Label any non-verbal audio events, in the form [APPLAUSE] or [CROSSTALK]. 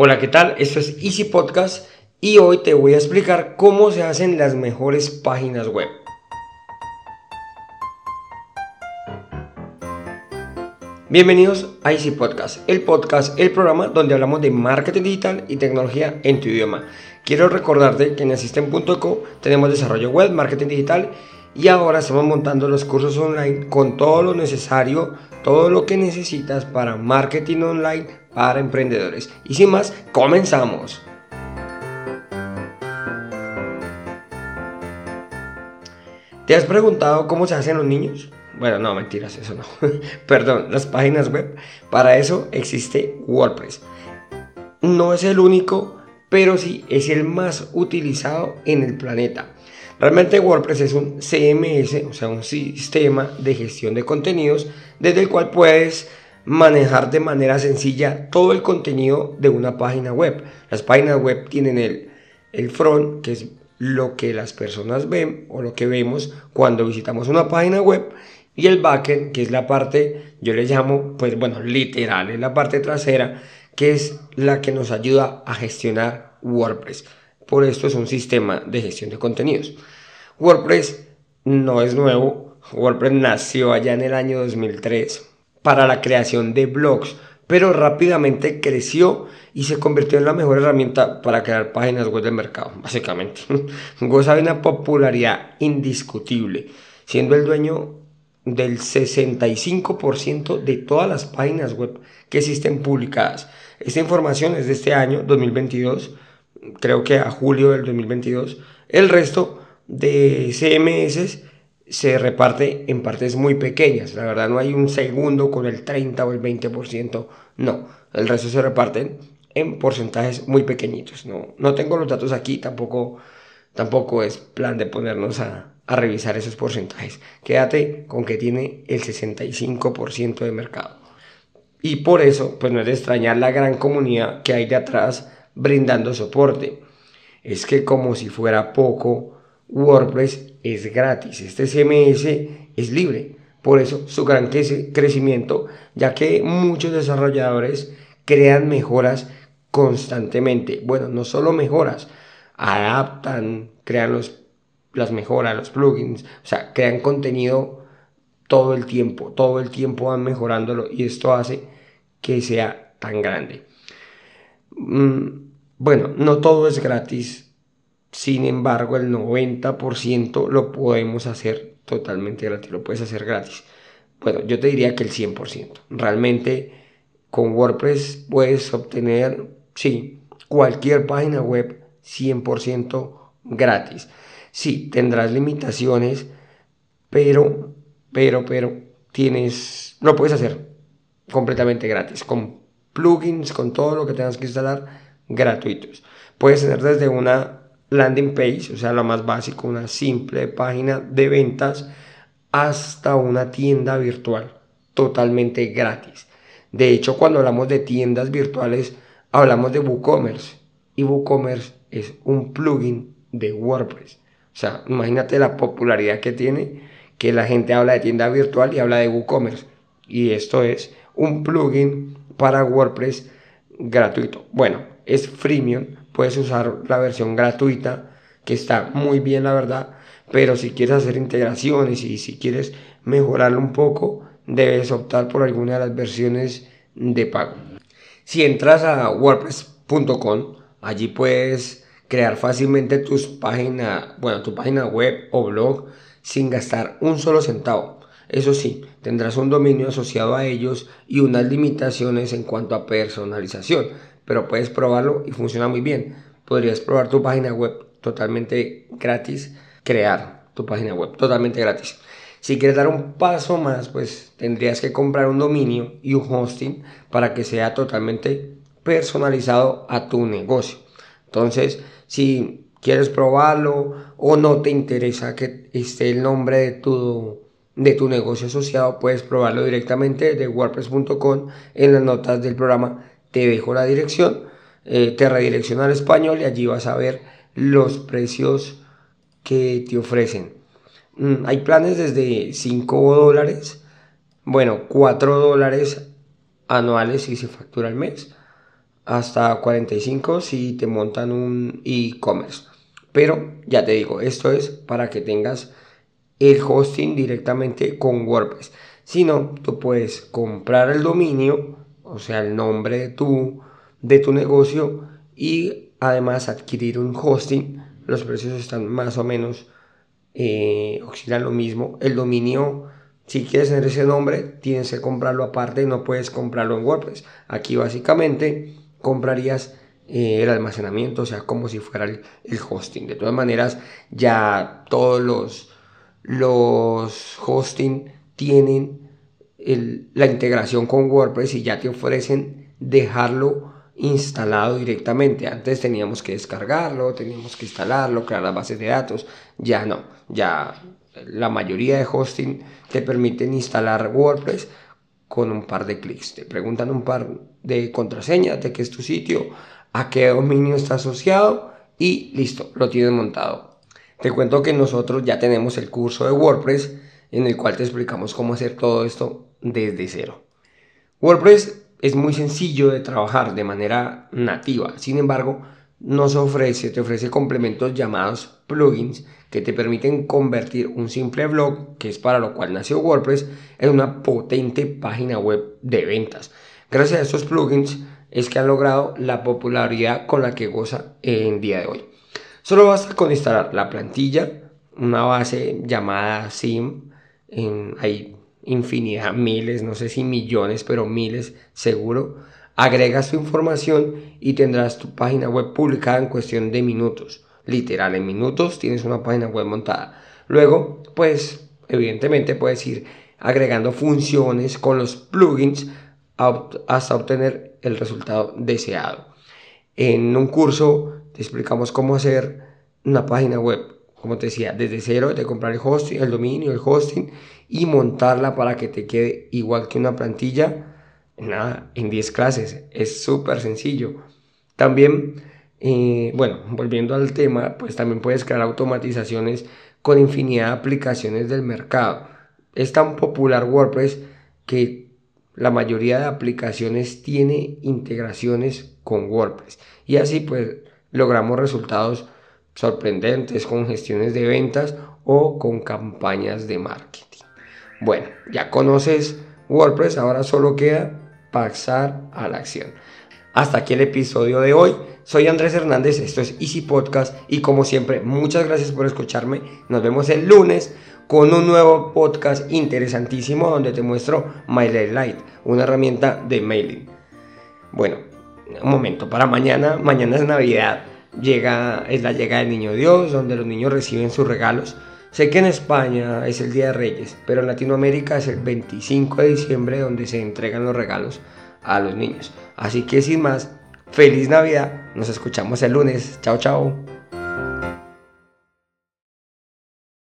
Hola, ¿qué tal? Esto es Easy Podcast y hoy te voy a explicar cómo se hacen las mejores páginas web. Bienvenidos a Easy Podcast, el podcast, el programa donde hablamos de marketing digital y tecnología en tu idioma. Quiero recordarte que en Assistant.co tenemos desarrollo web, marketing digital y ahora estamos montando los cursos online con todo lo necesario, todo lo que necesitas para marketing online para emprendedores. Y sin más, comenzamos. ¿Te has preguntado cómo se hacen los niños? Bueno, no, mentiras, eso no. [LAUGHS] Perdón, las páginas web. Para eso existe WordPress. No es el único, pero sí es el más utilizado en el planeta. Realmente WordPress es un CMS, o sea, un sistema de gestión de contenidos desde el cual puedes manejar de manera sencilla todo el contenido de una página web. Las páginas web tienen el, el front, que es lo que las personas ven o lo que vemos cuando visitamos una página web y el backend, que es la parte, yo le llamo, pues bueno, literal, es la parte trasera, que es la que nos ayuda a gestionar WordPress. Por esto es un sistema de gestión de contenidos. WordPress no es nuevo, WordPress nació allá en el año 2003 para la creación de blogs, pero rápidamente creció y se convirtió en la mejor herramienta para crear páginas web del mercado, básicamente. [LAUGHS] Goza de una popularidad indiscutible, siendo el dueño del 65% de todas las páginas web que existen publicadas. Esta información es de este año, 2022, creo que a julio del 2022. El resto de CMS se reparte en partes muy pequeñas. La verdad no hay un segundo con el 30 o el 20%. No, el resto se reparten en porcentajes muy pequeñitos. No, no tengo los datos aquí, tampoco, tampoco es plan de ponernos a, a revisar esos porcentajes. Quédate con que tiene el 65% de mercado. Y por eso, pues no es de extrañar la gran comunidad que hay de atrás brindando soporte. Es que como si fuera poco, WordPress es gratis, este CMS es libre. Por eso su gran crecimiento, ya que muchos desarrolladores crean mejoras constantemente. Bueno, no solo mejoras, adaptan, crean los, las mejoras, los plugins, o sea, crean contenido todo el tiempo, todo el tiempo van mejorándolo y esto hace que sea tan grande. Mm, bueno, no todo es gratis, sin embargo, el 90% lo podemos hacer totalmente gratis, lo puedes hacer gratis. Bueno, yo te diría que el 100%. Realmente con WordPress puedes obtener, sí, cualquier página web 100% gratis. Sí, tendrás limitaciones, pero, pero, pero, tienes, lo puedes hacer completamente gratis, con plugins, con todo lo que tengas que instalar gratuitos. Puedes tener desde una landing page, o sea, lo más básico, una simple página de ventas, hasta una tienda virtual totalmente gratis. De hecho, cuando hablamos de tiendas virtuales, hablamos de WooCommerce. Y WooCommerce es un plugin de WordPress. O sea, imagínate la popularidad que tiene que la gente habla de tienda virtual y habla de WooCommerce. Y esto es un plugin para WordPress gratuito. Bueno, es freemium, puedes usar la versión gratuita, que está muy bien la verdad, pero si quieres hacer integraciones y si quieres mejorarlo un poco, debes optar por alguna de las versiones de pago. Si entras a wordpress.com, allí puedes crear fácilmente tus página, bueno, tu página web o blog sin gastar un solo centavo. Eso sí, tendrás un dominio asociado a ellos y unas limitaciones en cuanto a personalización pero puedes probarlo y funciona muy bien. Podrías probar tu página web totalmente gratis, crear tu página web totalmente gratis. Si quieres dar un paso más, pues tendrías que comprar un dominio y un hosting para que sea totalmente personalizado a tu negocio. Entonces, si quieres probarlo o no te interesa que esté el nombre de tu, de tu negocio asociado, puedes probarlo directamente de wordpress.com en las notas del programa te dejo la dirección, eh, te redirecciona al español y allí vas a ver los precios que te ofrecen. Mm, hay planes desde 5 dólares, bueno, 4 dólares anuales si se factura al mes, hasta 45 si te montan un e-commerce. Pero ya te digo, esto es para que tengas el hosting directamente con WordPress. Si no, tú puedes comprar el dominio, o sea, el nombre de tu, de tu negocio y además adquirir un hosting. Los precios están más o menos, eh, oscilan lo mismo. El dominio, si quieres tener ese nombre, tienes que comprarlo aparte, no puedes comprarlo en WordPress. Aquí básicamente comprarías eh, el almacenamiento, o sea, como si fuera el, hosting. De todas maneras, ya todos los, los hosting tienen la integración con WordPress y ya te ofrecen dejarlo instalado directamente. Antes teníamos que descargarlo, teníamos que instalarlo, crear las bases de datos. Ya no, ya la mayoría de hosting te permiten instalar WordPress con un par de clics. Te preguntan un par de contraseñas de qué es tu sitio, a qué dominio está asociado y listo, lo tienes montado. Te cuento que nosotros ya tenemos el curso de WordPress en el cual te explicamos cómo hacer todo esto desde cero. WordPress es muy sencillo de trabajar de manera nativa, sin embargo, nos ofrece, te ofrece complementos llamados plugins que te permiten convertir un simple blog, que es para lo cual nació WordPress, en una potente página web de ventas. Gracias a estos plugins es que han logrado la popularidad con la que goza en día de hoy. Solo basta con instalar la plantilla, una base llamada SIM, hay infinidad, miles, no sé si millones, pero miles seguro. Agregas tu información y tendrás tu página web publicada en cuestión de minutos literal, en minutos tienes una página web montada. Luego, pues, evidentemente puedes ir agregando funciones con los plugins hasta obtener el resultado deseado. En un curso te explicamos cómo hacer una página web, como te decía, desde cero, de comprar el hosting, el dominio, el hosting y montarla para que te quede igual que una plantilla. Nada, en 10 clases. Es súper sencillo. También bueno, volviendo al tema, pues también puedes crear automatizaciones con infinidad de aplicaciones del mercado. Es tan popular WordPress que la mayoría de aplicaciones tiene integraciones con WordPress. Y así pues logramos resultados sorprendentes con gestiones de ventas o con campañas de marketing. Bueno, ya conoces WordPress, ahora solo queda pasar a la acción. Hasta aquí el episodio de hoy. Soy Andrés Hernández, esto es Easy Podcast y como siempre, muchas gracias por escucharme. Nos vemos el lunes con un nuevo podcast interesantísimo donde te muestro MailerLite, una herramienta de mailing. Bueno, un momento, para mañana, mañana es Navidad, llega, es la llegada del Niño Dios, donde los niños reciben sus regalos. Sé que en España es el Día de Reyes, pero en Latinoamérica es el 25 de diciembre donde se entregan los regalos a los niños. Así que sin más, feliz Navidad, nos escuchamos el lunes, chao chao.